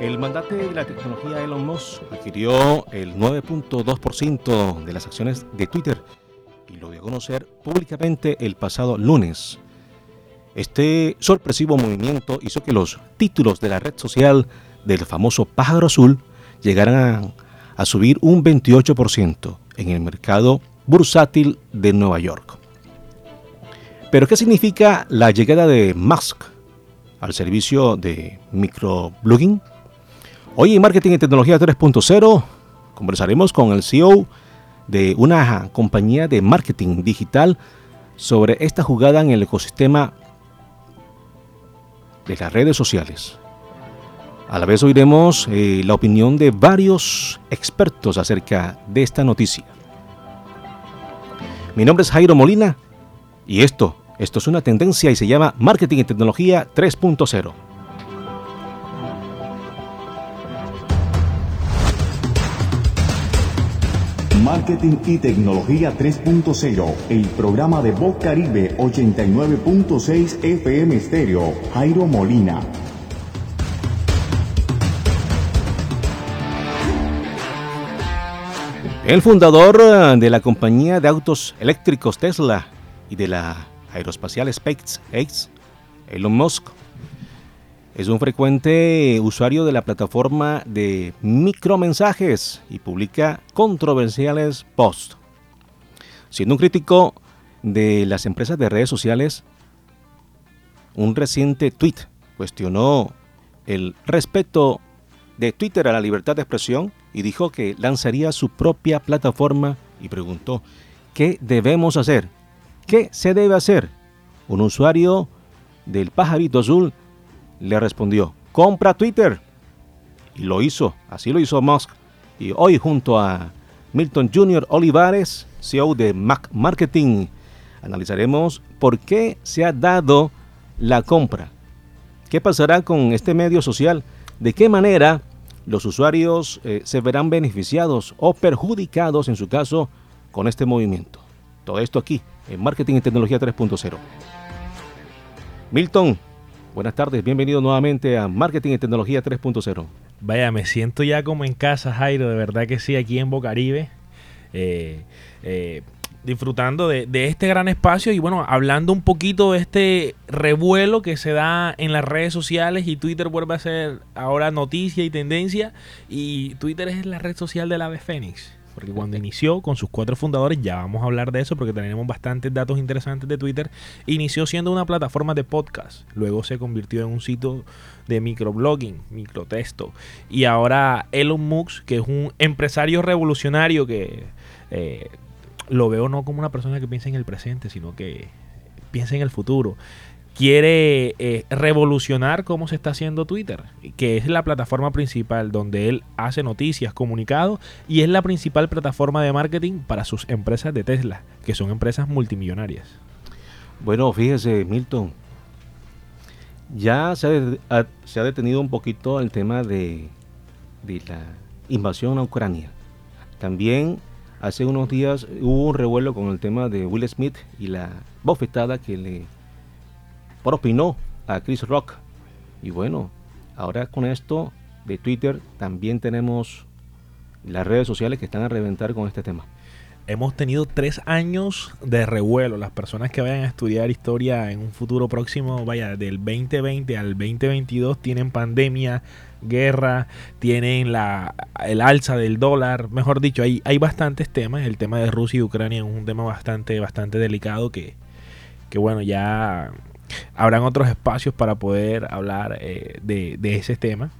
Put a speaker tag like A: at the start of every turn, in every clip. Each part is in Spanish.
A: El mandate de la tecnología Elon Musk adquirió el 9.2% de las acciones de Twitter y lo dio a conocer públicamente el pasado lunes. Este sorpresivo movimiento hizo que los títulos de la red social del famoso pájaro azul llegaran a subir un 28% en el mercado bursátil de Nueva York. Pero ¿qué significa la llegada de Musk al servicio de microblogging? Hoy en Marketing y Tecnología 3.0 conversaremos con el CEO de una compañía de marketing digital sobre esta jugada en el ecosistema de las redes sociales. A la vez oiremos eh, la opinión de varios expertos acerca de esta noticia. Mi nombre es Jairo Molina y esto, esto es una tendencia y se llama Marketing y Tecnología 3.0.
B: Marketing y Tecnología 3.0, el programa de Voz Caribe 89.6 FM Stereo, Jairo Molina.
A: El fundador eh, de la compañía de autos eléctricos Tesla y de la aeroespacial SpaceX, Elon Musk, es un frecuente usuario de la plataforma de micromensajes y publica controversiales posts. Siendo un crítico de las empresas de redes sociales, un reciente tweet cuestionó el respeto de Twitter a la libertad de expresión y dijo que lanzaría su propia plataforma y preguntó, ¿qué debemos hacer? ¿Qué se debe hacer? Un usuario del pajarito azul le respondió, compra Twitter. Y lo hizo, así lo hizo Musk. Y hoy junto a Milton Jr. Olivares, CEO de Mac Marketing, analizaremos por qué se ha dado la compra. ¿Qué pasará con este medio social? ¿De qué manera los usuarios eh, se verán beneficiados o perjudicados en su caso con este movimiento? Todo esto aquí en Marketing y Tecnología 3.0. Milton, Buenas tardes, bienvenido nuevamente a Marketing y Tecnología 3.0.
C: Vaya, me siento ya como en casa, Jairo, de verdad que sí, aquí en Bocaribe. Eh, eh, disfrutando de, este gran espacio y bueno, hablando un poquito de este revuelo que se da en las redes sociales y Twitter vuelve a ser ahora noticia y tendencia y Twitter es la red social del ave fénix. Porque cuando inició con sus cuatro fundadores, ya vamos a hablar de eso porque tenemos bastantes datos interesantes de Twitter, inició siendo una plataforma de podcast, luego se convirtió en un sitio de microblogging, microtexto, y ahora Elon Musk, que es un empresario revolucionario que eh, lo veo no como una persona que piensa en el presente, sino que piensa en el futuro quiere eh, revolucionar cómo se está haciendo Twitter, que es la plataforma principal donde él hace noticias, comunicados y es la principal plataforma de marketing para sus empresas de Tesla, que son empresas multimillonarias.
A: Bueno, fíjese, Milton, ya se ha, detenido un poquito el tema de, de la invasión a Ucrania. También hace unos días hubo un revuelo con el tema de Will Smith y la bofetada que le propinó a Chris Rock. Y bueno, ahora con esto de Twitter también tenemos las redes sociales que están a reventar con este tema.
C: Hemos tenido tres años de revuelo. Las personas que vayan a estudiar historia en un futuro próximo, vaya, del 2020 al 2022, tienen pandemia, guerra, tienen la, el alza del dólar. Mejor dicho, hay, hay bastantes temas. El tema de Rusia y Ucrania es un tema bastante, bastante delicado que, que bueno, ya habrán otros espacios para poder hablar eh, de, ese tema.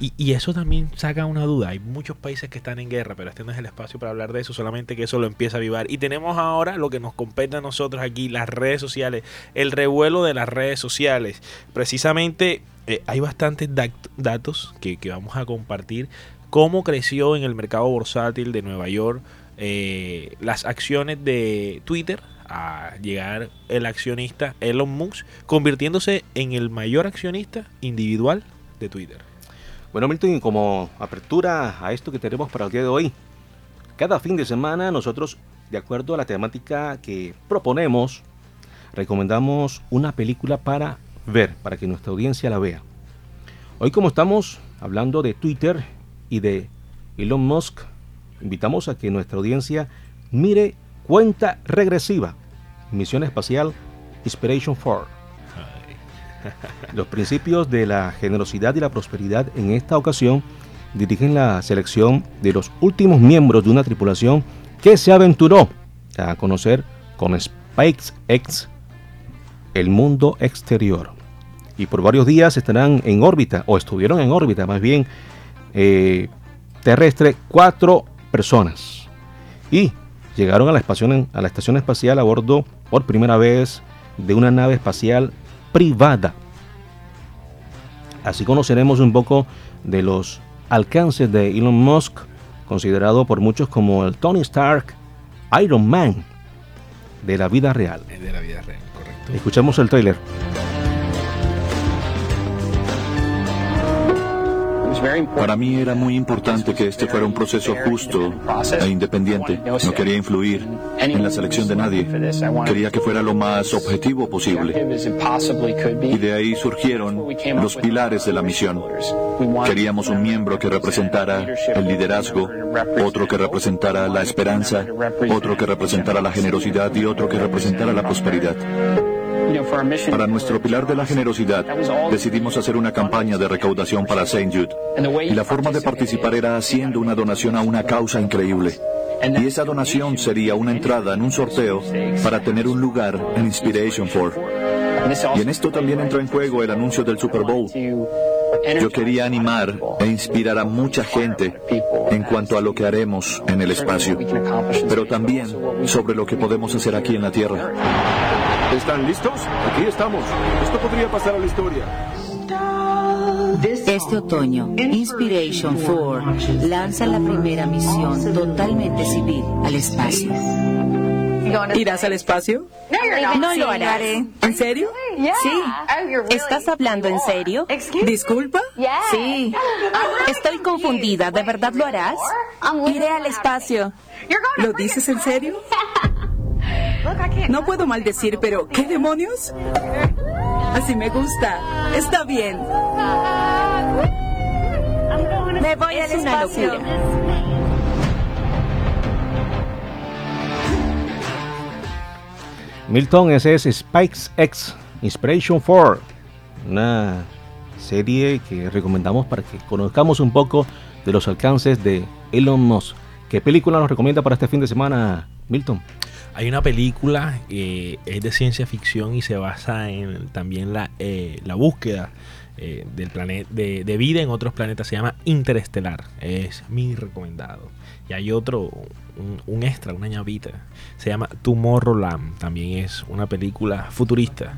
C: Y, eso también saca una duda. Hay muchos países que están en guerra, pero este no es el espacio para hablar de eso, solamente que eso lo empieza a avivar. Y tenemos ahora lo que nos compete a nosotros aquí, las redes sociales, el revuelo de las redes sociales. Precisamente eh, hay bastantes datos que, vamos a compartir. Cómo creció en el mercado bursátil de Nueva York eh, las acciones de Twitter a llegar el accionista Elon Musk, convirtiéndose en el mayor accionista individual de Twitter.
A: Bueno, Milton, como apertura a esto que tenemos para el día de hoy, cada fin de semana nosotros, de acuerdo a la temática que proponemos, recomendamos una película para ver, para que nuestra audiencia la vea. Hoy como estamos hablando de Twitter y de Elon Musk, invitamos a que nuestra audiencia mire cuenta regresiva, misión espacial Inspiration 4. Los principios de la generosidad y la prosperidad en esta ocasión dirigen la selección de los últimos miembros de una tripulación que se aventuró a conocer con SpaceX el mundo exterior. Y por varios días estarán en órbita, o estuvieron en órbita más bien, eh, terrestre, cuatro personas. Y llegaron a la, estación, a la estación espacial a bordo por primera vez de una nave espacial privada. Así conoceremos un poco de los alcances de Elon Musk, considerado por muchos como el Tony Stark Iron Man de la vida real.
C: De la vida real, correcto.
A: Escuchamos el trailer.
D: Para mí era muy importante que este fuera un proceso justo e independiente. No quería influir en la selección de nadie. Quería que fuera lo más objetivo posible. Y de ahí surgieron los pilares de la misión. Queríamos un miembro que representara el liderazgo, otro que representara la esperanza, otro que representara la generosidad y otro que representara la prosperidad. Para nuestro pilar de la generosidad, decidimos hacer una campaña de recaudación para St. Jude. Y la forma de participar era haciendo una donación a una causa increíble. Y esa donación sería una entrada en un sorteo para tener un lugar en Inspiration 4. Y en esto también entró en juego el anuncio del Super Bowl. Yo quería animar e inspirar a mucha gente en cuanto a lo que haremos en el espacio, pero también sobre lo que podemos hacer aquí en la Tierra.
E: ¿Están listos? Aquí estamos. Esto podría pasar a la historia.
F: Este otoño, Inspiration 4 lanza la primera misión totalmente civil al espacio.
G: ¿Irás al espacio?
F: No lo haré.
G: ¿En serio?
F: Sí. ¿Estás hablando en serio?
G: ¿Disculpa?
F: Sí. Estoy confundida. ¿De verdad lo harás? Iré al espacio.
G: ¿Lo dices en serio? No puedo maldecir, pero ¿qué demonios? Así me gusta. Está bien.
F: Me voy al espacio.
A: Milton, ese es SpaceX Inspiration 4, una serie que recomendamos para que conozcamos un poco de los alcances de Elon Musk. ¿Qué película nos recomienda para este fin de semana, Milton?
C: Hay una película que es de ciencia ficción y se basa en también la, eh, la búsqueda eh, del planeta de, de vida en otros planetas. Se llama Interestelar. Es mi recomendado. Y hay otro, un, un extra, una ñavita. Se llama Tomorrowland. También es una película futurista.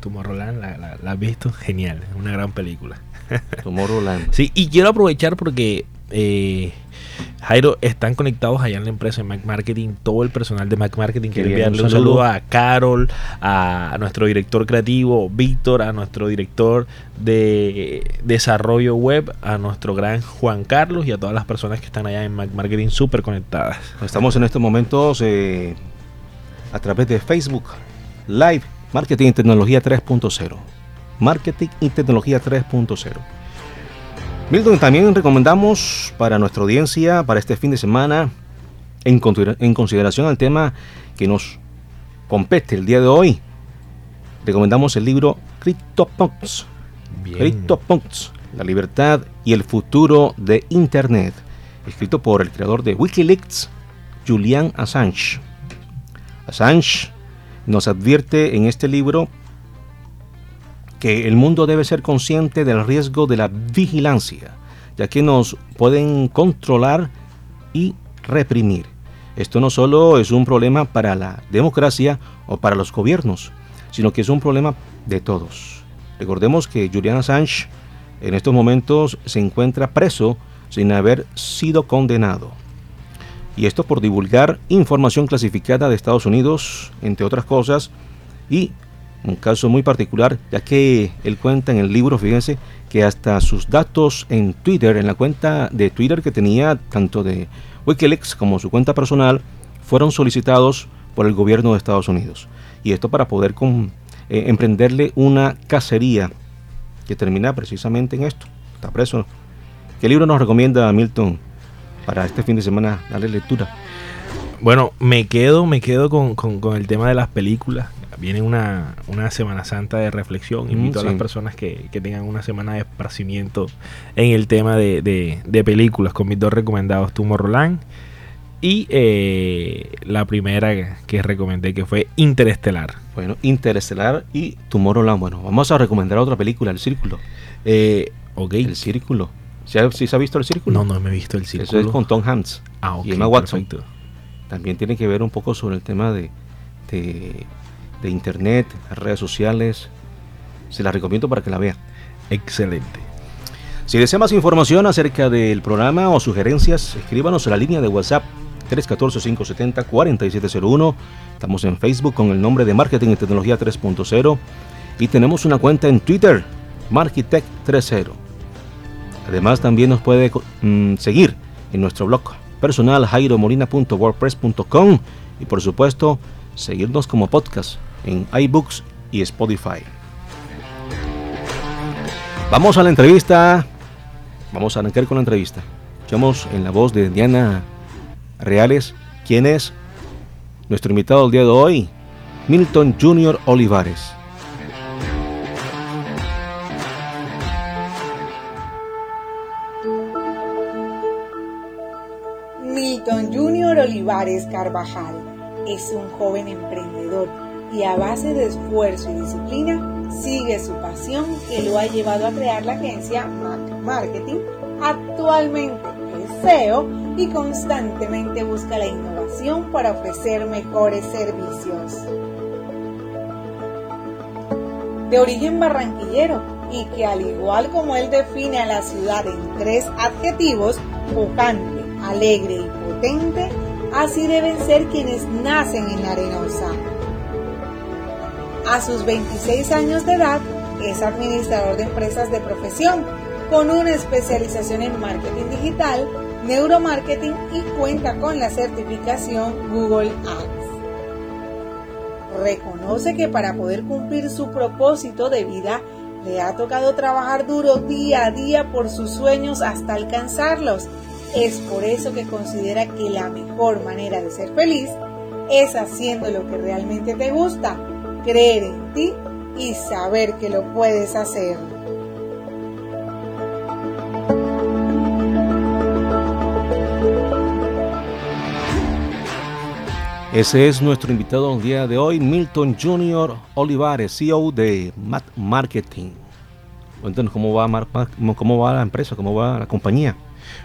C: Tomorrowland, ¿la, la, la has visto? Genial, es una gran película.
A: Tomorrowland.
C: Sí, y quiero aprovechar porque eh, Jairo, están conectados allá en la empresa de Mac Marketing, todo el personal de Mac Marketing. Quiero enviarle
A: un saludo
C: a Carol, a nuestro director creativo, Víctor, a nuestro director de desarrollo web, a nuestro gran Juan Carlos y a todas las personas que están allá en Mac Marketing súper conectadas.
A: Estamos en estos momentos eh, a través de Facebook Live Marketing y Tecnología 3.0. Marketing y Tecnología 3.0. Milton, también recomendamos para nuestra audiencia, para este fin de semana, en, considera- en consideración al tema que nos compete el día de hoy, recomendamos el libro CryptoPunks. CryptoPunks, la libertad y el futuro de Internet, escrito por el creador de Wikileaks, Julian Assange. Assange nos advierte en este libro que el mundo debe ser consciente del riesgo de la vigilancia, ya que nos pueden controlar y reprimir. Esto no solo es un problema para la democracia o para los gobiernos, sino que es un problema de todos. Recordemos que Julian Assange en estos momentos se encuentra preso sin haber sido condenado. Y esto por divulgar información clasificada de Estados Unidos, entre otras cosas, y un caso muy particular, ya que él cuenta en el libro, fíjense, que hasta sus datos en Twitter, en la cuenta de Twitter que tenía tanto de Wikileaks como su cuenta personal, fueron solicitados por el gobierno de Estados Unidos. Y esto para poder eh, emprenderle una cacería que termina precisamente en esto. Está preso. ¿Qué libro nos recomienda Milton para este fin de semana darle lectura?
C: Bueno, me quedo, me quedo con el tema de las películas. Viene una, una Semana Santa de reflexión.
A: Mm,
C: Invito a las personas que, que tengan una semana de esparcimiento en el tema de, de- de películas con mis dos recomendados, Tomorrowland y eh, la primera que recomendé que fue Interestelar.
A: Bueno, Interestelar y Tomorrowland. Bueno, vamos a recomendar otra película, El Círculo.
C: Eh, ok.
A: El Círculo. ¿Sí, se ha visto El Círculo?
C: No, no me he visto el
A: Eso
C: círculo.
A: es con Tom Hanks
C: Ah, ok,
A: y Emma Watson.
C: perfecto.
A: También tiene que ver un poco sobre el tema de, de, de Internet, redes sociales. Se la recomiendo para que la vean.
C: Excelente.
A: Si desea más información acerca del programa o sugerencias, escríbanos a la línea de WhatsApp 314-570-4701. Estamos en Facebook con el nombre de Marketing y Tecnología 3.0 y tenemos una cuenta en Twitter, Markitech 3.0. Además también nos puede mm, seguir en nuestro blog personal jairomolina.wordpress.com y por supuesto seguirnos como podcast en iBooks y Spotify. Vamos a la entrevista. Vamos a arrancar con la entrevista. Escuchamos en la voz de Diana Reales, quien es nuestro invitado el día de hoy, Milton Junior Olivares.
H: Milton Junior Olivares Carvajal es un joven emprendedor y a base de esfuerzo y disciplina sigue su pasión que lo ha llevado a crear la agencia Mac Marketing. Actualmente es CEO y constantemente busca la innovación para ofrecer mejores servicios. De origen barranquillero y que al igual como él define a la ciudad en tres adjetivos, pujante, alegre y potente, así deben ser quienes nacen en la arenosa. A sus 26 años de edad, es administrador de empresas de profesión, con una especialización en marketing digital, neuromarketing y cuenta con la certificación Google Ads. Reconoce que para poder cumplir su propósito de vida, le ha tocado trabajar duro día a día por sus sueños hasta alcanzarlos. Es por eso que considera que la mejor manera de ser feliz es haciendo lo que realmente te gusta, creer en ti y saber que lo puedes hacer.
A: Ese es nuestro invitado el día de hoy, Milton Junior Olivares, CEO de Mat Marketing. Cuéntanos cómo va, cómo va la empresa, cómo va la compañía.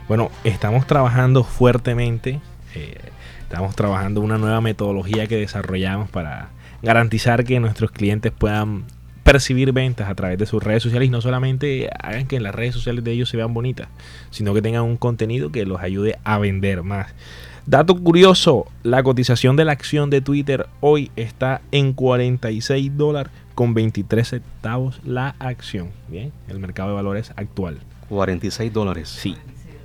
C: Bueno, estamos trabajando fuertemente. eh, estamos trabajando una nueva metodología que desarrollamos para garantizar que nuestros clientes puedan percibir ventas a través de sus redes sociales y no solamente hagan que las redes sociales de ellos se vean bonitas, sino que tengan un contenido que los ayude a vender más. Dato curioso, la cotización de la acción de Twitter hoy está en 46 dólares con 23 centavos la acción. Bien, el mercado de valores actual.
A: 46 dólares.
C: Sí,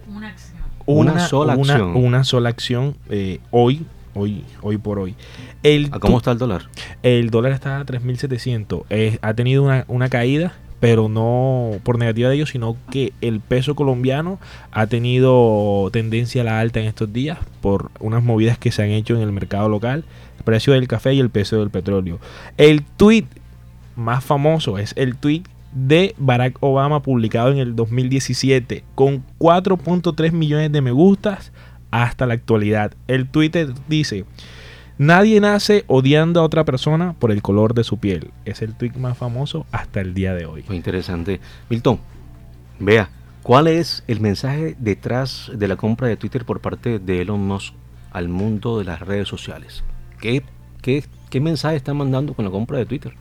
I: Una acción.
A: Una sola
C: una-
A: acción.
C: Una sola acción eh, hoy, hoy, hoy por hoy. El,
A: ¿A cómo está el dólar?
C: el dólar está a 3.700. Eh, ha tenido una, una caída, pero no por negativa de ellos, sino que el peso colombiano ha tenido tendencia a la alta en estos días por unas movidas que se han hecho en el mercado local, el precio del café y el precio del petróleo. El tweet más famoso es el tweet de Barack Obama publicado en el 2017 con 4.3 millones de me gustas hasta la actualidad. El Twitter dice, nadie nace odiando a otra persona por el color de su piel. Es el tweet más famoso hasta el día de hoy.
A: Muy interesante. Milton, vea, ¿cuál es el mensaje detrás de la compra de Twitter por parte de Elon Musk al mundo de las redes sociales? ¿Qué, qué, qué mensaje está mandando con la compra de Twitter?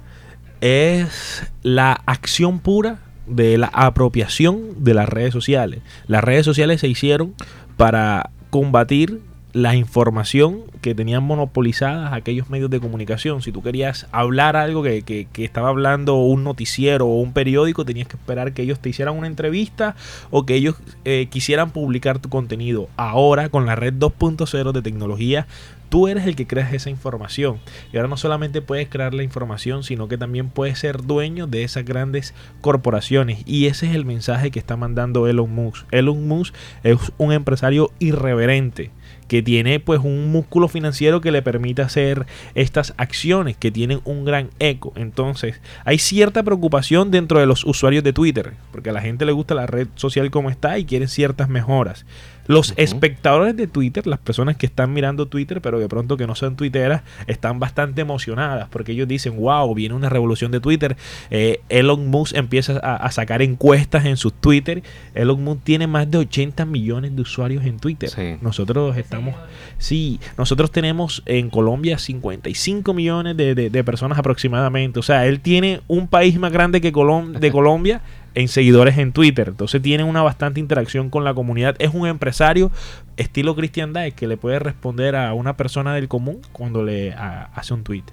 C: es la acción pura de la apropiación de las redes sociales. Las redes sociales se hicieron para combatir la información que tenían monopolizadas aquellos medios de comunicación. Si tú querías hablar algo que, que- estaba hablando un noticiero o un periódico, tenías que esperar que ellos te hicieran una entrevista o que ellos eh, quisieran publicar tu contenido. Ahora, con la red 2.0 de tecnología, tú eres el que creas esa información. Y ahora no solamente puedes crear la información, sino que también puedes ser dueño de esas grandes corporaciones. Y ese es el mensaje que está mandando Elon Musk. Elon Musk es un empresario irreverente que tiene pues un músculo financiero que le permite hacer estas acciones que tienen un gran eco. Entonces, hay cierta preocupación dentro de los usuarios de Twitter, porque a la gente le gusta la red social como está y quieren ciertas mejoras. Los espectadores de Twitter, las personas que están mirando Twitter, pero de pronto que no son twitteras, están bastante emocionadas porque ellos dicen, wow, viene una revolución de Twitter. Eh, Elon Musk empieza a, sacar encuestas en sus Twitter. Elon Musk tiene más de 80 millones de usuarios en Twitter. Nosotros estamos, sí, nosotros tenemos en Colombia 55 millones de, de, personas aproximadamente. O sea, él tiene un país más grande que de Colombia en seguidores en Twitter. Entonces tiene una bastante interacción con la comunidad. Es un empresario estilo Christian que le puede responder a una persona del común cuando le hace un tweet.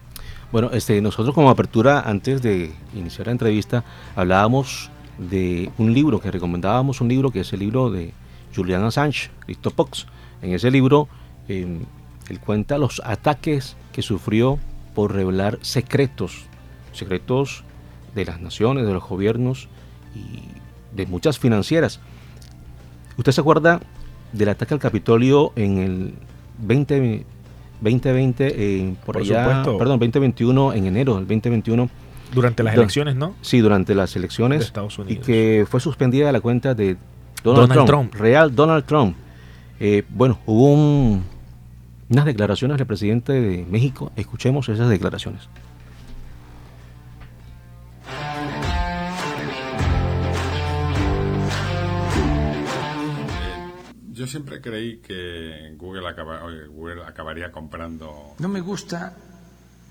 A: Bueno, este, nosotros como apertura, antes de iniciar la entrevista, hablábamos de un libro que recomendábamos, un libro que es el libro de Julian Assange, Pox. En ese libro, em, él cuenta los ataques que sufrió por revelar secretos, secretos de las naciones, de los gobiernos, y de muchas financieras. ¿Usted se acuerda del ataque al Capitolio en el 20, 2020, por, allá, perdón, 2021, en enero del 2021?
C: Durante las elecciones, ¿no?
A: Sí, durante las elecciones. De Estados Unidos. Y que fue suspendida la cuenta de Donald, Trump, Real Donald Trump. Eh, bueno, hubo unas declaraciones del presidente de México. Escuchemos esas declaraciones.
I: Yo siempre creí que Google, acabaría comprando.
J: No me gusta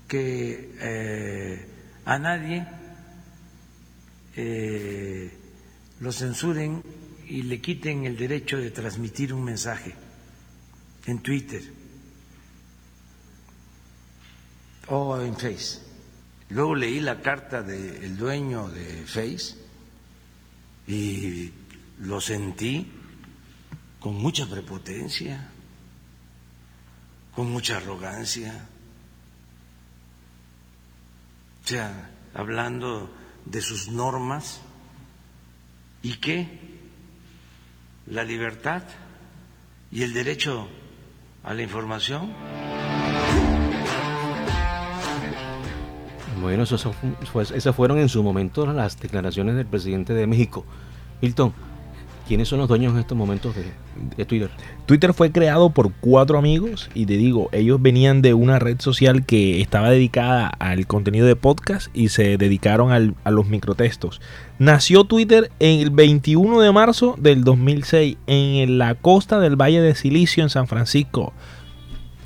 J: que eh, a nadie eh, lo censuren y le quiten el derecho de transmitir un mensaje en Twitter o en Face. Luego leí la carta del dueño de Face y lo sentí con mucha prepotencia, con mucha arrogancia, o sea, hablando de sus normas y que la libertad y el derecho a la información.
A: Bueno, esas fueron en su momento las declaraciones del presidente de México. Milton, ¿Quiénes son los dueños en estos momentos de, Twitter?
C: Twitter fue creado por cuatro amigos y te digo, ellos venían de una red social que estaba dedicada al contenido de podcast y se dedicaron a los microtextos. Nació Twitter en el 21 de marzo del 2006 en la costa del Valle de Silicio en San Francisco,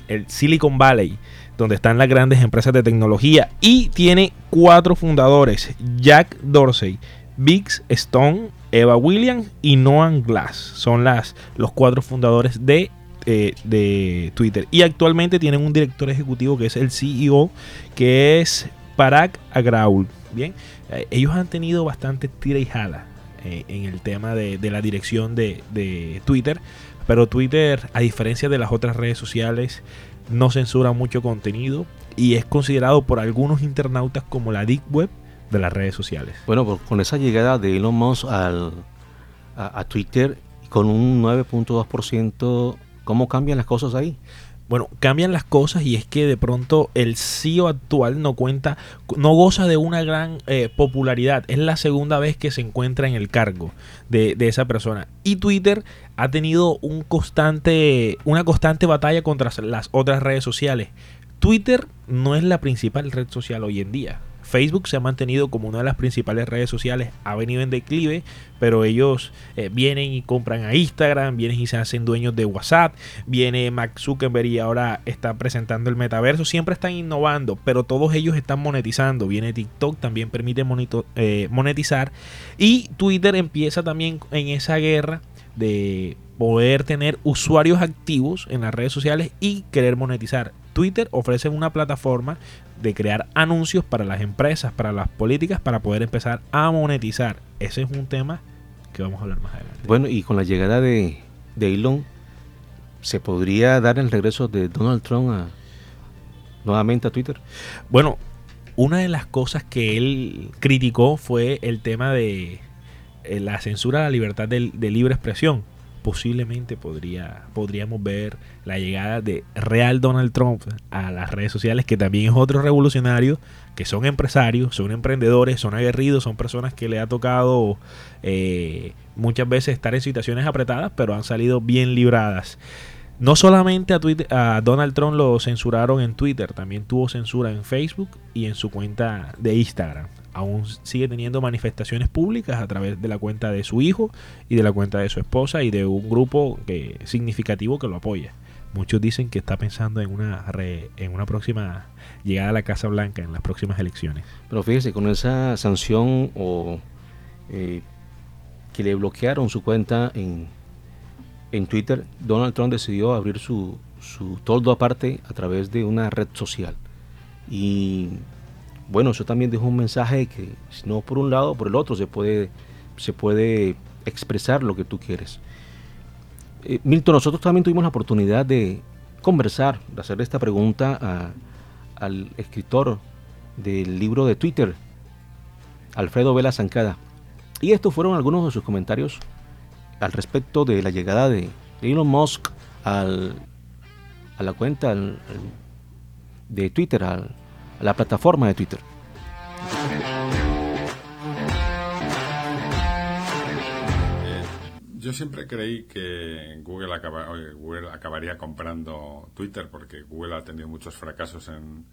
C: el Silicon Valley donde están las grandes empresas de tecnología y tiene cuatro fundadores, Jack Dorsey, Biggs Stone, Eva Williams y Noam Glass. Son las, los cuatro fundadores de, eh, de Twitter. Y actualmente tienen un director ejecutivo que es el CEO, que es Parag Agraul. Bien, eh, ellos han tenido bastante tira y jala eh, en el tema de, la dirección de, de, Twitter. Pero Twitter, a diferencia de las otras redes sociales, no censura mucho contenido y es considerado por algunos internautas como la Deep Web de las redes sociales.
A: Bueno, pues con esa llegada de Elon Musk al, a, Twitter con un 9.2%, ¿cómo cambian las cosas ahí?
C: Bueno, cambian las cosas y es que de pronto el CEO actual no cuenta, no goza de una gran eh, popularidad. Es la segunda vez que se encuentra en el cargo de, de, esa persona. Y Twitter ha tenido un constante, una constante batalla contra las otras redes sociales. Twitter no es la principal red social hoy en día. Facebook se ha mantenido como una de las principales redes sociales, ha venido en declive, pero ellos eh, vienen y compran a Instagram, vienen y se hacen dueños de WhatsApp, viene Mark Zuckerberg y ahora está presentando el metaverso, siempre están innovando, pero todos ellos están monetizando, viene TikTok, también permite eh, monetizar y Twitter empieza también en esa guerra de poder tener usuarios activos en las redes sociales y querer monetizar. Twitter ofrece una plataforma de crear anuncios para las empresas, para las políticas, para poder empezar a monetizar. Ese es un tema que vamos a hablar más adelante.
A: Bueno, y con la llegada de, Elon, ¿Se podría dar el regreso de Donald Trump nuevamente a Twitter?
C: Bueno, una de las cosas que él criticó fue el tema de eh, la censura a la libertad de, libre expresión. Posiblemente podría, podríamos ver la llegada de real Donald Trump a las redes sociales, que también es otro revolucionario, que son empresarios, son emprendedores, son aguerridos, son personas que le ha tocado eh, muchas veces estar en situaciones apretadas, pero han salido bien libradas. No solamente a, a Donald Trump lo censuraron en Twitter, también tuvo censura en Facebook y en su cuenta de Instagram. Aún sigue teniendo manifestaciones públicas a través de la cuenta de su hijo y de la cuenta de su esposa y de un grupo significativo que lo apoya. Muchos dicen que está pensando en una, en una próxima llegada a la Casa Blanca en las próximas elecciones.
A: Pero fíjese, con esa sanción o eh, que le bloquearon su cuenta en, en Twitter, Donald Trump decidió abrir su, su toldo aparte a través de una red social. Y bueno, eso también dejó un mensaje que si no por un lado, por el otro se puede, se puede expresar lo que tú quieres. Eh, Milton, nosotros también tuvimos la oportunidad de conversar, de hacer esta pregunta al escritor del libro de Twitter, Alfredo Vela Zancada. Y estos fueron algunos de sus comentarios al respecto de la llegada de Elon Musk al, a la cuenta de Twitter, la plataforma de Twitter.
I: Eh, yo siempre creí que Google, Google, acabaría comprando Twitter porque Google ha tenido muchos fracasos en,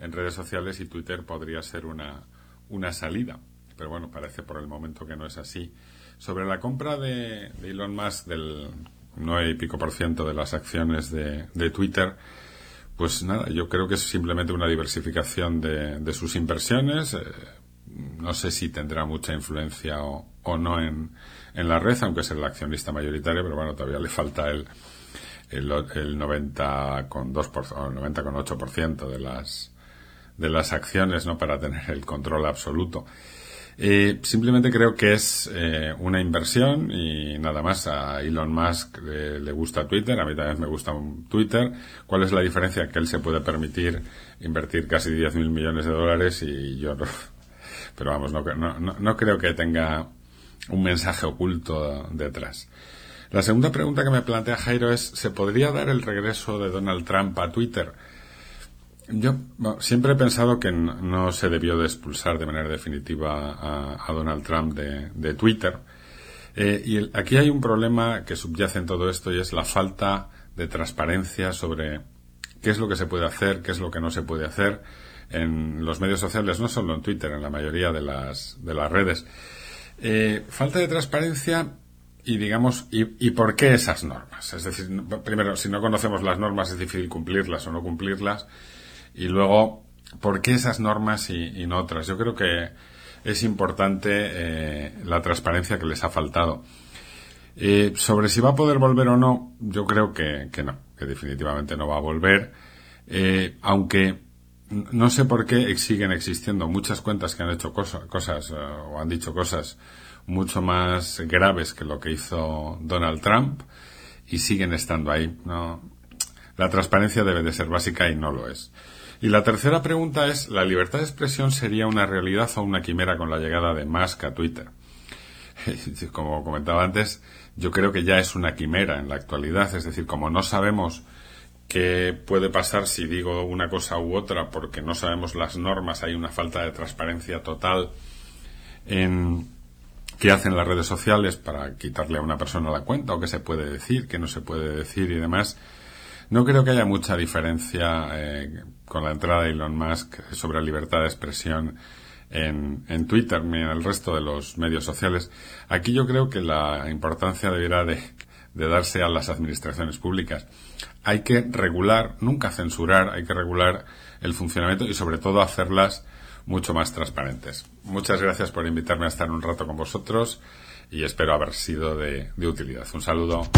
I: en redes sociales y Twitter podría ser una, una salida. Pero bueno, parece por el momento que no es así. Sobre la compra de, Elon Musk del 9 y pico por ciento de las acciones de, Twitter, pues nada, yo creo que es simplemente una diversificación de, sus inversiones. Eh, no sé si tendrá mucha influencia o, no en, la red, aunque es el accionista mayoritario, pero bueno, todavía le falta el, el, el 90 con 2 o el 90 con 8 por ciento de las de las acciones, ¿no? Para tener el control absoluto. Eh, simplemente creo que es eh, una inversión y nada más. A Elon Musk le gusta Twitter, a mí también me gusta Twitter. ¿Cuál es la diferencia? Que él se puede permitir invertir casi 10.000 millones de dólares y yo no. Pero vamos, no, no, no creo que tenga un mensaje oculto detrás. La segunda pregunta que me plantea Jairo es, ¿se podría dar el regreso de Donald Trump a Twitter? Yo siempre he pensado que no, se debió de expulsar de manera definitiva a, Donald Trump de, Twitter. Eh, y aquí hay un problema que subyace en todo esto y es la falta de transparencia sobre qué es lo que se puede hacer, qué es lo que no se puede hacer en los medios sociales, no solo en Twitter, en la mayoría de las, de las redes. Eh, falta de transparencia y digamos, y, y, por qué esas normas? Es decir, primero, si no conocemos las normas es difícil cumplirlas o no cumplirlas. Y luego, ¿por qué esas normas y, no otras? Yo creo que es importante eh, la transparencia que les ha faltado. Eh, sobre si va a poder volver o no, yo creo que, no, que definitivamente no va a volver. Eh, aunque no sé por qué siguen existiendo muchas cuentas que han hecho cosas o han dicho cosas mucho más graves que lo que hizo Donald Trump y siguen estando ahí. ¿no? La transparencia debe de ser básica y no lo es. Y la tercera pregunta es, ¿la libertad de expresión sería una realidad o una quimera con la llegada de Musk a Twitter? Como comentaba antes, yo creo que ya es una quimera en la actualidad, es decir, como no sabemos qué puede pasar si digo una cosa u otra porque no sabemos las normas, hay una falta de transparencia total en qué hacen las redes sociales para quitarle a una persona la cuenta o qué se puede decir, qué no se puede decir y demás. No creo que haya mucha diferencia eh, con la entrada de Elon Musk sobre la libertad de expresión en, Twitter ni en el resto de los medios sociales. Aquí yo creo que la importancia deberá de, darse a las administraciones públicas. Hay que regular, nunca censurar, hay que regular el funcionamiento y sobre todo hacerlas mucho más transparentes. Muchas gracias por invitarme a estar un rato con vosotros y espero haber sido de utilidad. Un saludo.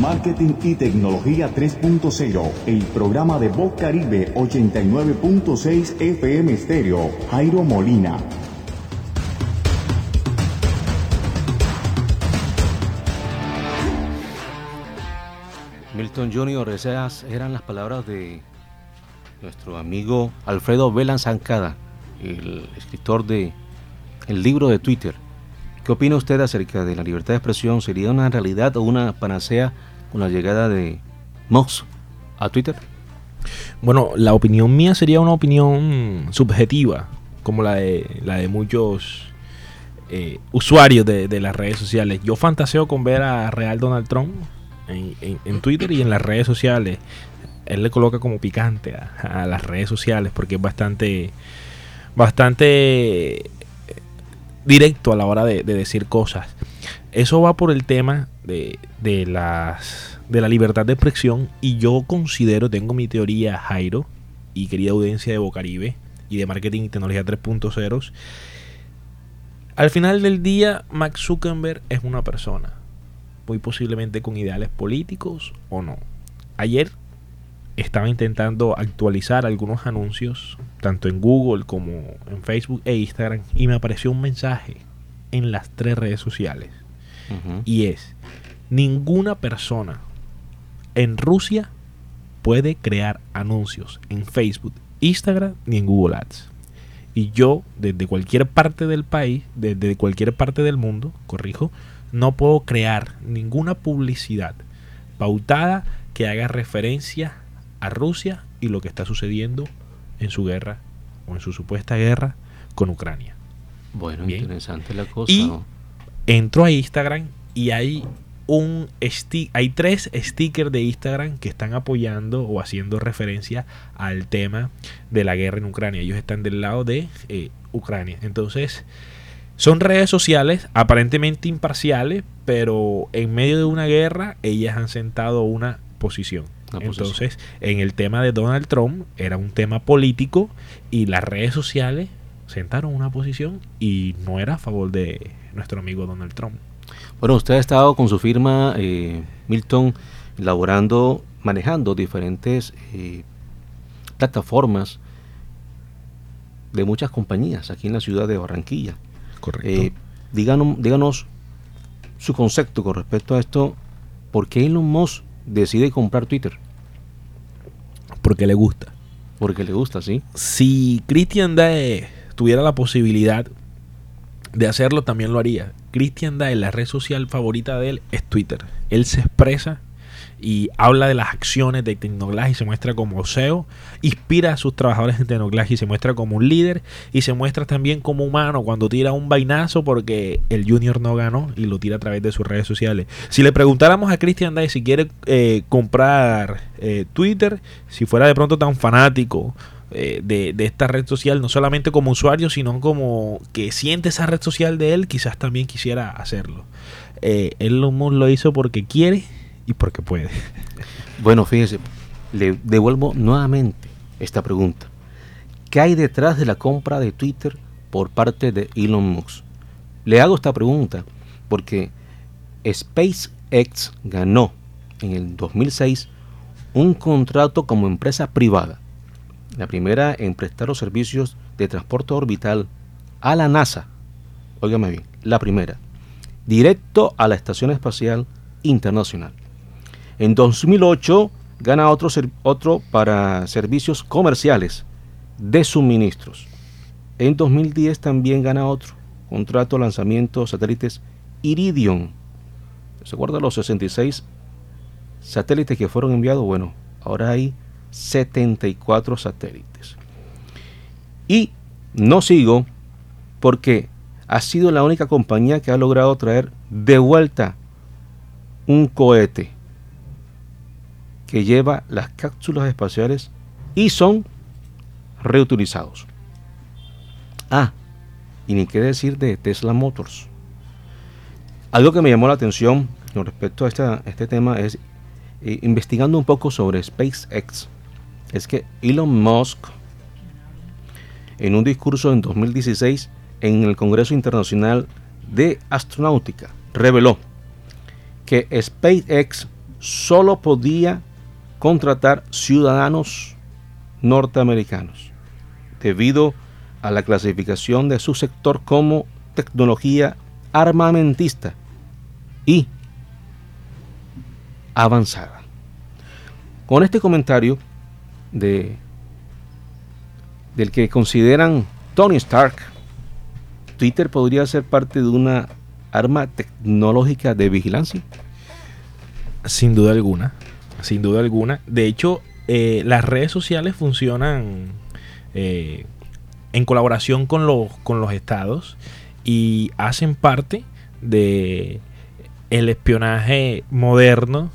B: Marketing y Tecnología 3.0, el programa de Voz Caribe 89.6 FM Estéreo, Jairo Molina.
A: Milton Jr., esas eran las palabras de nuestro amigo Alfredo Velan Zancada, el escritor de libro de Twitter. ¿Qué opina usted acerca de la libertad de expresión? ¿Sería una realidad o una panacea con la llegada de Mox a Twitter?
C: Bueno, la opinión mía sería una opinión subjetiva, como la de, la de muchos eh, usuarios de, las redes sociales. Yo fantaseo con ver a Real Donald Trump en, Twitter y en las redes sociales. Él le coloca como picante a, las redes sociales porque es bastante, bastante directo a la hora de, decir cosas. Eso va por el tema de, de, las, de la libertad de expresión y yo considero, tengo mi teoría, Jairo, y querida audiencia de Bocaribe y de Marketing y Tecnología 3.0, al final del día, Max Zuckerberg es una persona, muy posiblemente con ideales políticos o no. Ayer estaba intentando actualizar algunos anuncios, tanto en Google como en Facebook e Instagram, y me apareció un mensaje en las tres redes sociales. Y es, ninguna persona en Rusia puede crear anuncios en Facebook, Instagram ni en Google Ads. Y yo, desde cualquier parte del país, desde cualquier parte del mundo, corrijo, no puedo crear ninguna publicidad pautada que haga referencia a Rusia y lo que está sucediendo en su guerra o en su supuesta guerra con Ucrania.
A: Bueno, interesante la cosa.
C: Y entro a Instagram y hay un hay tres stickers de Instagram que están apoyando o haciendo referencia al tema de la guerra en Ucrania. Ellos están del lado de eh, Ucrania. Entonces, son redes sociales aparentemente imparciales, pero en medio de una guerra ellas han sentado una posición. Entonces, en el tema de Donald Trump era un tema político y las redes sociales sentaron una posición y no era a favor de nuestro amigo Donald Trump.
A: Bueno, usted ha estado con su firma, eh, Milton, elaborando, manejando diferentes eh, plataformas de muchas compañías aquí en la ciudad de Barranquilla.
C: Correcto. Eh,
A: díganos, díganos su concepto con respecto a esto. ¿Por qué Elon Musk decide comprar Twitter?
C: Porque le gusta.
A: Porque le gusta, sí.
C: Si Christian Dae tuviera la posibilidad de hacerlo, también lo haría. Christian Dae, la red social favorita de él es Twitter. Él se expresa y habla de las acciones de Tecnoglass y se muestra como CEO, inspira a sus trabajadores en Tecnoglass y se muestra como un líder y se muestra también como humano cuando tira un vainazo porque el Junior no ganó y lo tira a través de sus redes sociales. Si le preguntáramos a Christian Day si quiere eh, comprar eh, Twitter, si fuera de pronto tan fanático eh, de, esta red social, no solamente como usuario, sino como que siente esa red social de él, quizás también quisiera hacerlo. Eh, él lo hizo porque quiere y porque puede.
A: Bueno, fíjese, le devuelvo nuevamente esta pregunta. ¿Qué hay detrás de la compra de Twitter por parte de Elon Musk? Le hago esta pregunta porque SpaceX ganó en el 2006 un contrato como empresa privada la primera en prestar los servicios de transporte orbital a la NASA. Óigame bien, la primera. Directo a la Estación Espacial Internacional. En 2008 gana otro, otro para servicios comerciales de suministros. En 2010 también gana otro contrato lanzamiento satélites Iridium. ¿Se acuerdan los 66 satélites que fueron enviados? Bueno, ahora hay 74 satélites. Y no sigo porque ha sido la única compañía que ha logrado traer de vuelta un cohete que lleva las cápsulas espaciales y son reutilizados. Ah, y ni qué decir de Tesla Motors. Algo que me llamó la atención con respecto a, este tema es eh, investigando un poco sobre SpaceX es que Elon Musk, en un discurso en 2016 en el Congreso Internacional de Astronáutica, reveló que SpaceX solo podía contratar ciudadanos norteamericanos debido a la clasificación de su sector como tecnología armamentista y avanzada. con este comentario de del que consideran Tony Stark, Twitter podría ser parte de una arma tecnológica de vigilancia.
C: Sin duda alguna, sin duda alguna. De hecho, eh, las redes sociales funcionan eh, en colaboración con los, con los estados y hacen parte de el espionaje moderno,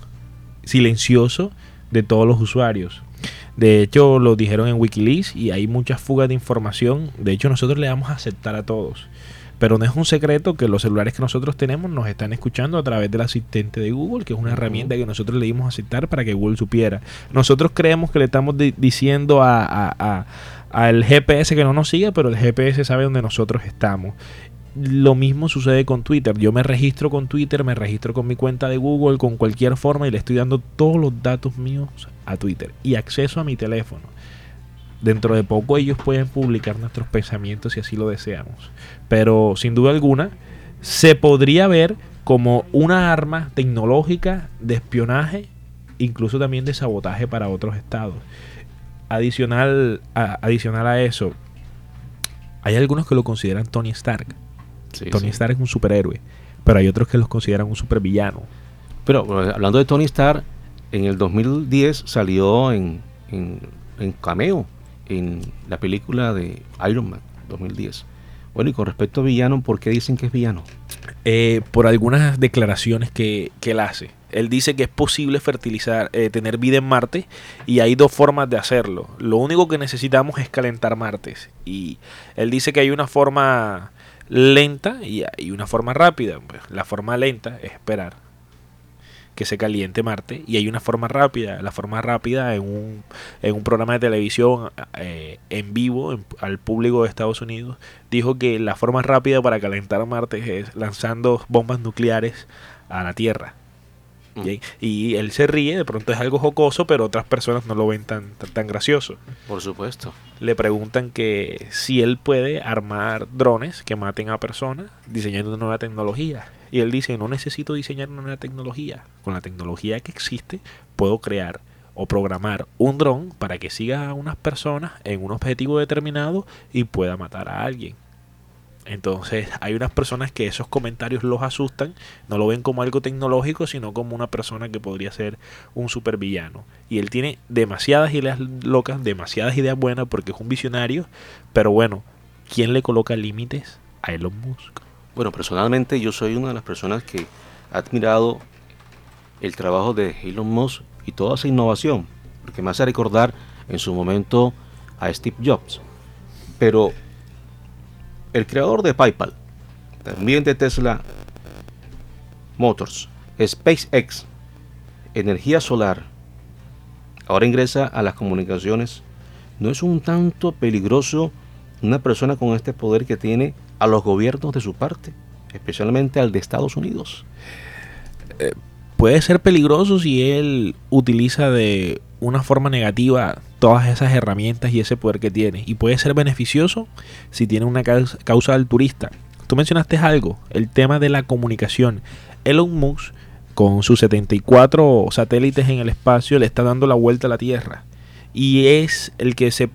C: silencioso de todos los usuarios. De hecho, lo dijeron en Wikileaks y hay muchas fugas de información. De hecho, nosotros le vamos a aceptar a todos. Pero no es un secreto que los celulares que nosotros tenemos nos están escuchando a través del asistente de Google, que es una herramienta que nosotros le dimos a aceptar para que Google supiera. Nosotros creemos que le estamos diciendo a, al GPS que no nos siga, pero el GPS sabe dónde nosotros estamos. Lo mismo sucede con Twitter. Yo me registro con Twitter, me registro con mi cuenta de Google, con cualquier forma y le estoy dando todos los datos míos a Twitter y acceso a mi teléfono. Dentro de poco ellos pueden publicar nuestros pensamientos si así lo deseamos. Pero sin duda alguna se podría ver como una arma tecnológica de espionaje, incluso también de sabotaje para otros estados. Adicional a, adicional a eso, hay algunos que lo consideran Tony Stark Tony Stark es un superhéroe, pero hay otros que los consideran un supervillano.
A: Pero hablando de Tony Stark, en el 2010 salió en, en, cameo en la película de Iron Man 2010. Bueno, y con respecto a villano, ¿por qué dicen que es villano?
C: Eh, por algunas declaraciones que, él hace. Él dice que es posible fertilizar, eh, tener vida en Marte y hay dos formas de hacerlo. Lo único que necesitamos es calentar Marte. Y él dice que hay una forma lenta y, una forma rápida. Pues, la forma lenta es esperar que se caliente Marte y hay una forma rápida. La forma rápida en un, en un programa de televisión eh, en vivo al público de Estados Unidos dijo que la forma rápida para calentar Marte es lanzando bombas nucleares a la Tierra. Y él se ríe, de pronto es algo jocoso, pero otras personas no lo ven tan, tan, gracioso.
A: Por supuesto.
C: Le preguntan que si él puede armar drones que maten a personas diseñando una nueva tecnología. Y él dice, no necesito diseñar una nueva tecnología. Con la tecnología que existe, puedo crear o programar un dron para que siga a unas personas en un objetivo determinado y pueda matar a alguien. Entonces hay unas personas que esos comentarios los asustan, no lo ven como algo tecnológico, sino como una persona que podría ser un supervillano. Y él tiene demasiadas ideas locas, demasiadas ideas buenas porque es un visionario, pero bueno, ¿quién le coloca límites a Elon Musk?
A: Bueno, personalmente yo soy una de las personas que ha admirado el trabajo de Elon Musk y toda esa innovación, porque me hace recordar en su momento a Steve Jobs. Pero el creador de PayPal, también de Tesla Motors, SpaceX, energía solar, ahora ingresa a las comunicaciones, ¿no es un tanto peligroso una persona con este poder que tiene a los gobiernos de su parte, especialmente al de Estados Unidos?
C: Eh, puede ser peligroso si él utiliza de una forma negativa todas esas herramientas y ese poder que tiene. Y puede ser beneficioso si tiene una causa, alturista. Tú mencionaste algo, el tema de la comunicación. Elon Musk, con sus 74 satélites en el espacio, le está dando la vuelta a la Tierra. Y es el que se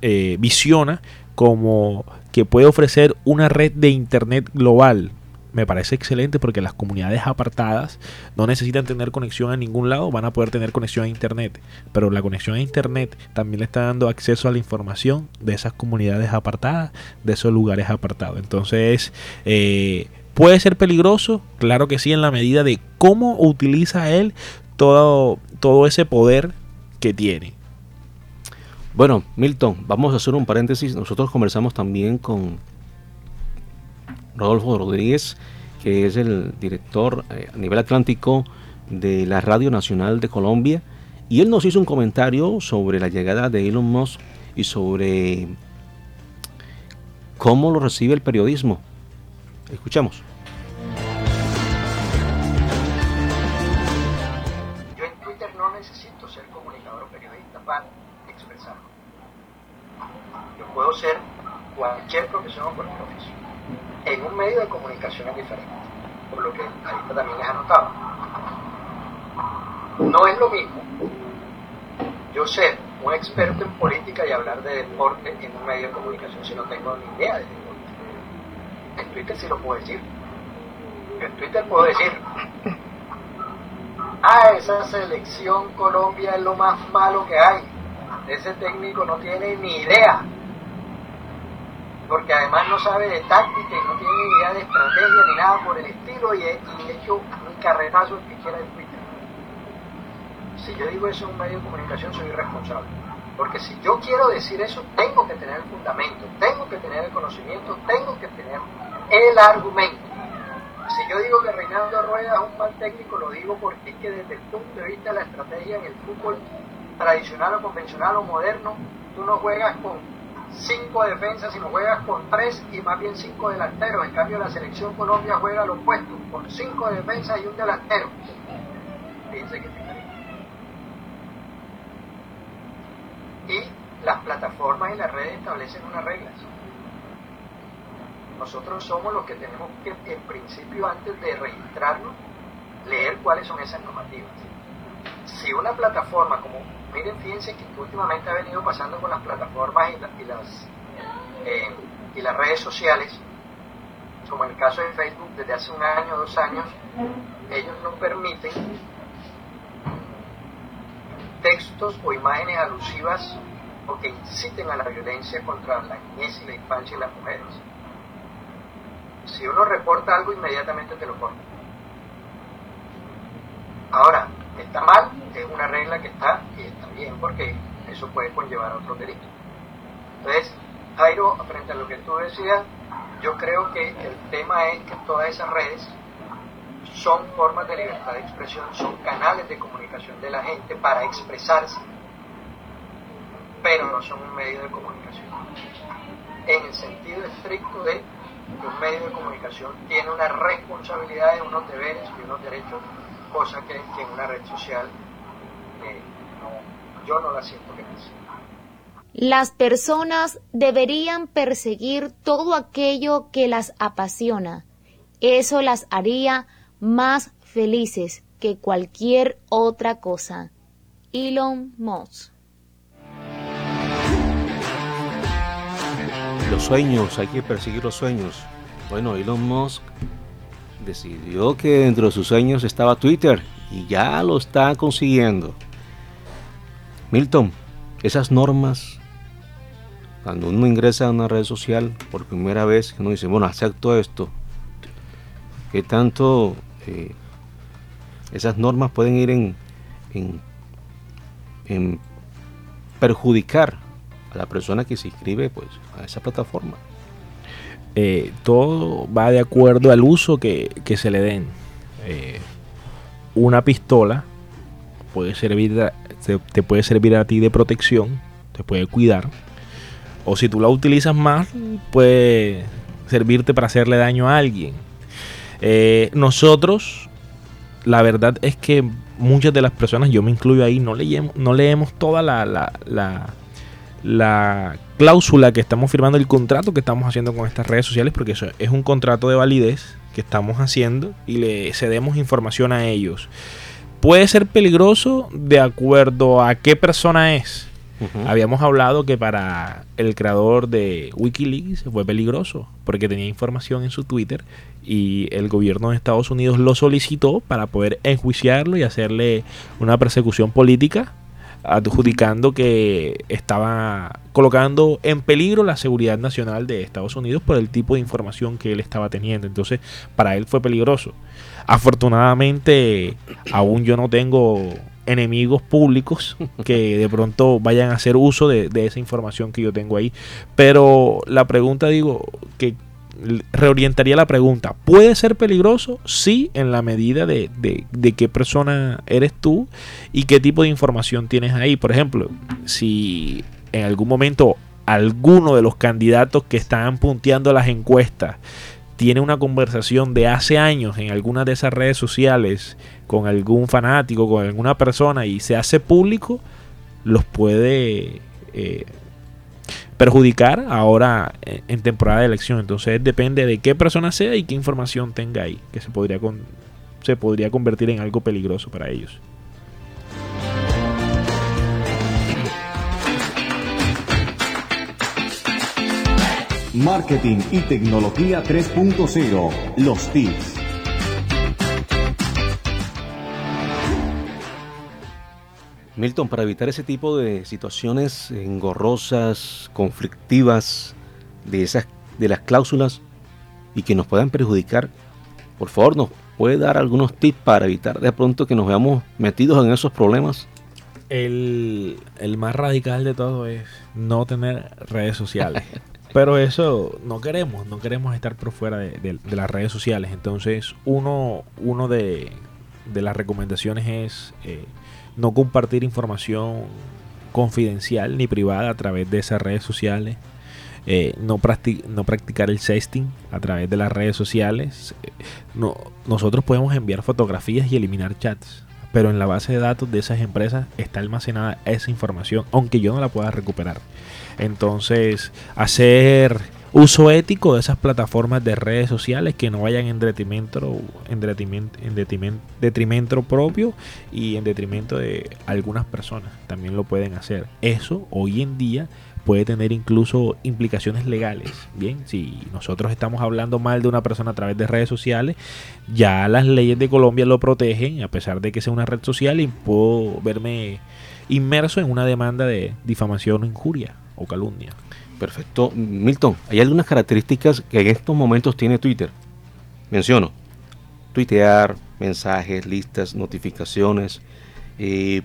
C: eh, visiona como que puede ofrecer una red de Internet global me parece excelente porque las comunidades apartadas no necesitan tener conexión a ningún lado, van a poder tener conexión a Internet. Pero la conexión a Internet también le está dando acceso a la información de esas comunidades apartadas, de esos lugares apartados. Entonces, eh, ¿puede ser peligroso? Claro que sí, en la medida de cómo utiliza él todo, todo ese poder que tiene.
A: Bueno, Milton, vamos a hacer un paréntesis. Nosotros conversamos también con Rodolfo Rodríguez, que es el director eh, a nivel atlántico de la Radio Nacional de Colombia, y él nos hizo un comentario sobre la llegada de Elon Musk y sobre cómo lo recibe el periodismo. Escuchamos.
K: Yo en Twitter no necesito ser comunicador o periodista para expresarlo. Yo puedo ser cualquier profesión o cualquier en un medio de comunicación es diferente, por lo que ahorita también les anotado. No es lo mismo yo ser un experto en política y hablar de deporte en un medio de comunicación si no tengo ni idea de deporte. En Twitter sí lo puedo decir. En Twitter puedo decir, ah, esa selección Colombia es lo más malo que hay. Ese técnico no tiene ni idea. Porque además no sabe de táctica y no tiene idea de estrategia ni nada por el estilo y he, hecho un carretazo que quiera en Twitter. Si yo digo eso en un medio de comunicación soy irresponsable. Porque si yo quiero decir eso, tengo que tener el fundamento, tengo que tener el conocimiento, tengo que tener el argumento. Si yo digo que Reinaldo Rueda es un mal técnico, lo digo porque es que desde el punto de vista de la estrategia en el fútbol tradicional o convencional o moderno, tú no juegas con cinco defensas, sino juegas con tres y más bien cinco delanteros. En cambio, la selección Colombia juega lo opuesto, con cinco defensas y un delantero. Fíjense que Y las plataformas y las redes establecen unas reglas. Nosotros somos los que tenemos que, en principio, antes de registrarnos, leer cuáles son esas normativas. Si una plataforma, como, miren, fíjense que últimamente ha venido pasando con las plataformas y, las, eh, y las redes sociales, como en el caso de Facebook, desde hace un año, dos años, ellos no permiten textos o imágenes alusivas o que inciten a la violencia contra la niñez y la infancia y las mujeres. Si uno reporta algo, inmediatamente te lo pone. Ahora, está mal, es una regla que está y está bien porque eso puede conllevar a otro delito. Entonces, Jairo, frente a lo que tú decías, yo creo que el tema es que todas esas redes son formas de libertad de expresión, son canales de comunicación de la gente para expresarse, pero no son un medio de comunicación. En el sentido estricto de que un medio de comunicación tiene una responsabilidad, unos deberes y unos derechos, cosa que, en una red social eh, yo no la siento que es.
L: Las personas deberían perseguir todo aquello que las apasiona. Eso las haría más felices que cualquier otra cosa. Elon Musk.
A: Los sueños, hay que perseguir los sueños. Bueno, Elon Musk decidió que dentro de sus sueños estaba Twitter y ya lo está consiguiendo. Milton, esas normas, cuando uno ingresa a una red social por primera vez, uno dice, bueno, acepto esto, ¿qué tanto eh, esas normas pueden ir en, en, perjudicar a la persona que se inscribe pues, a esa plataforma.
C: Eh, todo va de acuerdo al uso que, se le den. Eh, una pistola puede servir, te, puede servir a ti de protección, te puede cuidar. O si tú la utilizas más, puede servirte para hacerle daño a alguien. Eh, nosotros, la verdad es que muchas de las personas, yo me incluyo ahí, no leemos, no leemos toda la, la, cláusula que estamos firmando, el contrato que estamos haciendo con estas redes sociales, porque eso es un contrato de validez que estamos haciendo y le cedemos información a ellos. Puede ser peligroso de acuerdo a qué persona es. Habíamos hablado que para el creador de Wikileaks fue peligroso porque tenía información en su Twitter y el gobierno de Estados Unidos lo solicitó para poder enjuiciarlo y hacerle una persecución política adjudicando que estaba colocando en peligro la seguridad nacional de Estados Unidos por el tipo de información que él estaba teniendo. Entonces, para él fue peligroso. Afortunadamente, aún yo no tengo enemigos públicos que de pronto vayan a hacer uso de, esa información que yo tengo ahí. Pero la pregunta, digo, que reorientaría la pregunta, ¿puede ser peligroso? Sí, en la medida de, de, qué persona eres tú y qué tipo de información tienes ahí. Por ejemplo, si en algún momento alguno de los candidatos que están punteando las encuestas tiene una conversación de hace años en alguna de esas redes sociales con algún fanático, con alguna persona y se hace público, los puede eh, perjudicar ahora eh, en temporada de elección. Entonces depende de qué persona sea y qué información tenga ahí, que se podría, con, se podría convertir en algo peligroso para ellos.
B: Marketing y Tecnología 3.0, los tips.
A: Milton, para evitar ese tipo de situaciones engorrosas, conflictivas, de esas de las cláusulas y que nos puedan perjudicar, por favor, nos puede dar algunos tips para evitar de pronto que nos veamos metidos en esos problemas.
C: El, más radical de todo es no tener redes sociales. Pero eso no queremos, no queremos estar por fuera de, las redes sociales. Entonces, uno, uno de, las recomendaciones es eh, no compartir información confidencial ni privada a través de esas redes sociales. Eh, no, practicar el sexting a través de las redes sociales. Eh, no, nosotros podemos enviar fotografías y eliminar chats, pero en la base de datos de esas empresas está almacenada esa información, aunque yo no la pueda recuperar. Entonces, hacer uso ético de esas plataformas de redes sociales que no vayan en detrimento, en detrimento, en detrimento, propio y en detrimento de algunas personas. También lo pueden hacer. Eso hoy en día puede tener incluso implicaciones legales. Bien, si nosotros estamos hablando mal de una persona a través de redes sociales, ya las leyes de Colombia lo protegen, a pesar de que sea una red social, y puedo verme inmerso en una demanda de difamación o injuria o calumnia.
A: Perfecto. Milton, hay algunas características que en estos momentos tiene Twitter. Menciono, tuitear, mensajes, listas, notificaciones, eh,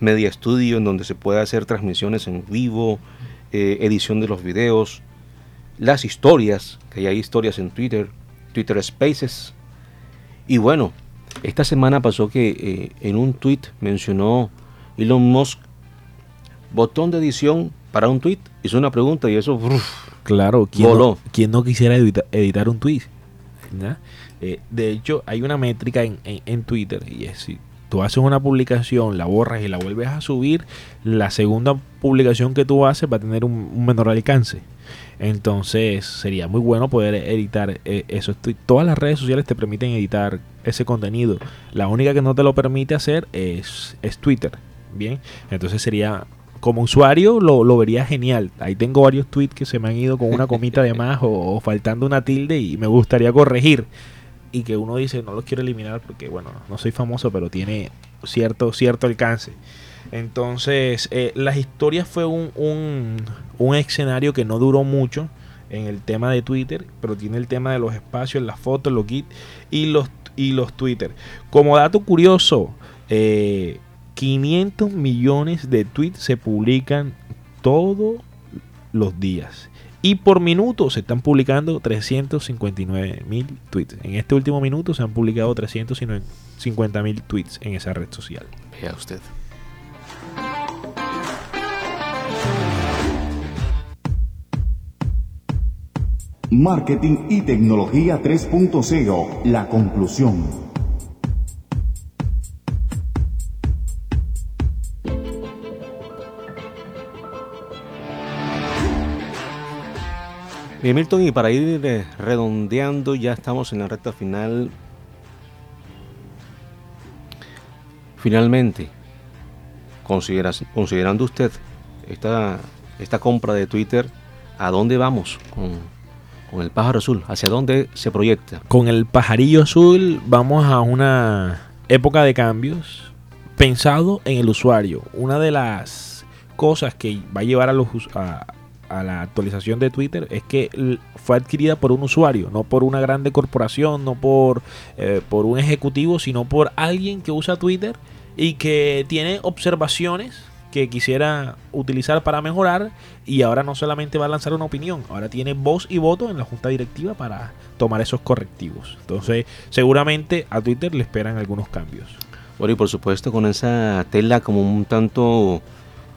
A: media estudio en donde se puede hacer transmisiones en vivo, eh, edición de los videos, las historias, que hay historias en Twitter, Twitter Spaces. Y bueno, esta semana pasó que eh, en un tweet mencionó Elon Musk botón de edición para un tweet, hizo una pregunta y eso
C: claro, ¿quién No, no quisiera editar, un tweet? Eh, de hecho, hay una métrica en, en, Twitter y es si tú haces una publicación, la borras y la vuelves a subir, la segunda publicación que tú haces va a tener un, menor alcance. Entonces sería muy bueno poder editar eh, eso. Todas las redes sociales te permiten editar ese contenido. La única que no te lo permite hacer es, es Twitter. Bien, entonces sería como usuario lo, vería genial. Ahí tengo varios tweets que se me han ido con una comita de más o, faltando una tilde y me gustaría corregir. Y que uno dice, no los quiero eliminar porque, bueno, no soy famoso, pero tiene cierto, cierto alcance. Entonces, eh, las historias fue un, un, escenario que no duró mucho en el tema de Twitter, pero tiene el tema de los espacios, las fotos, los git y los, y los Twitter. Como dato curioso, eh, 500 millones de tweets se publican todos los días. Y por minuto se están publicando 359 mil tweets. En este último minuto se han publicado 350 mil tweets en esa red social.
A: Vea usted.
B: Marketing y tecnología 3.0. La conclusión.
A: Bien, Milton, y para ir eh, redondeando, ya estamos en la recta final. Finalmente, considerando usted esta, esta compra de Twitter, ¿a dónde vamos con, con el pájaro azul? ¿Hacia dónde se proyecta?
C: Con el pajarillo azul vamos a una época de cambios pensado en el usuario. Una de las cosas que va a llevar a los, a la actualización de Twitter es que fue adquirida por un usuario, no por una grande corporación, no por, eh, por un ejecutivo, sino por alguien que usa Twitter y que tiene observaciones que quisiera utilizar para mejorar y ahora no solamente va a lanzar una opinión, ahora tiene voz y voto en la junta directiva para tomar esos correctivos. Entonces, seguramente a Twitter le esperan algunos cambios.
A: Bueno, y por supuesto con esa tela como un tanto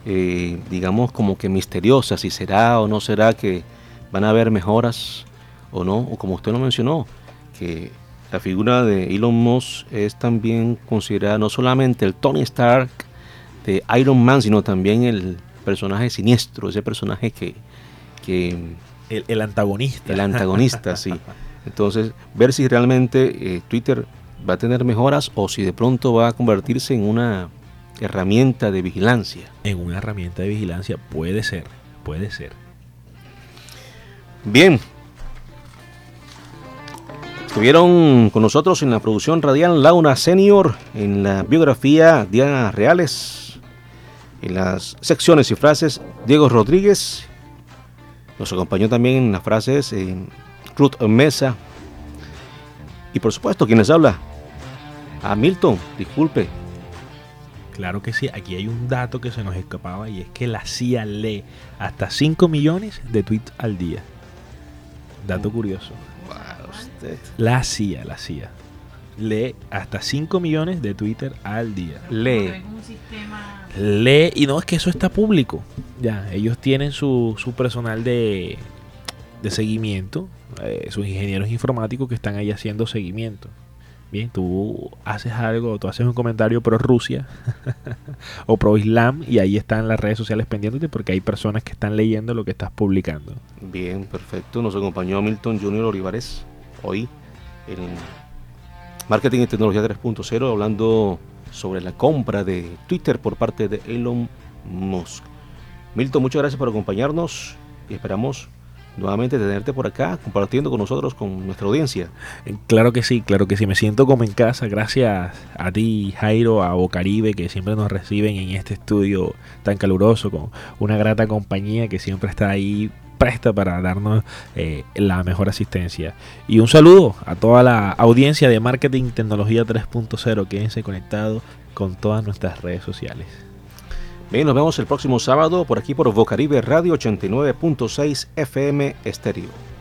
A: eh, digamos, como que misteriosa, si será o no será que van a haber mejoras o no, o como usted lo mencionó, que la figura de Elon Musk es también considerada no solamente el Tony Stark de Iron Man, sino también el personaje siniestro, ese personaje que...
C: el, antagonista.
A: El antagonista, sí. Entonces, ver si realmente eh, Twitter va a tener mejoras o si de pronto va a convertirse en una herramienta de vigilancia.
C: En una herramienta de vigilancia puede ser, puede ser.
A: Bien. Estuvieron con nosotros en la producción radial Launa Senior, en la biografía Diana Reales, en las secciones y frases Diego Rodríguez. Nos acompañó también en las frases eh, Ruth Mesa. Y por supuesto, quienes habla, a Milton, disculpe.
C: Claro que sí, aquí hay un dato que se nos escapaba y es que la CIA lee hasta 5 millones de tweets al día. Dato curioso. La CIA, la CIA. Lee hasta 5 millones de Twitter al día.
A: Lee.
C: Lee, y no es que eso está público. Ya, ellos tienen su, su personal de, de seguimiento, eh, sus ingenieros informáticos que están ahí haciendo seguimiento. Tú haces algo, tú haces un comentario pro Rusia o pro Islam y ahí están las redes sociales pendientes porque hay personas que están leyendo lo que estás publicando.
A: Bien, perfecto. Nos acompañó Milton Junior Olivares hoy en Marketing y Tecnología 3.0 hablando sobre la compra de Twitter por parte de Elon Musk. Milton, muchas gracias por acompañarnos y esperamos nuevamente tenerte por acá compartiendo con nosotros, con nuestra audiencia.
C: Claro que sí, claro que sí, me siento como en casa, gracias a ti Jairo, a Bocaribe que siempre nos reciben en este estudio tan caluroso, con una grata compañía que siempre está ahí presta para darnos eh, la mejor asistencia. Y un saludo a toda la audiencia de Marketing Tecnología 3.0. Quédense conectados con todas nuestras redes sociales.
A: Bien, nos vemos el próximo sábado por aquí por Bocaribe Radio 89.6 FM Estéreo.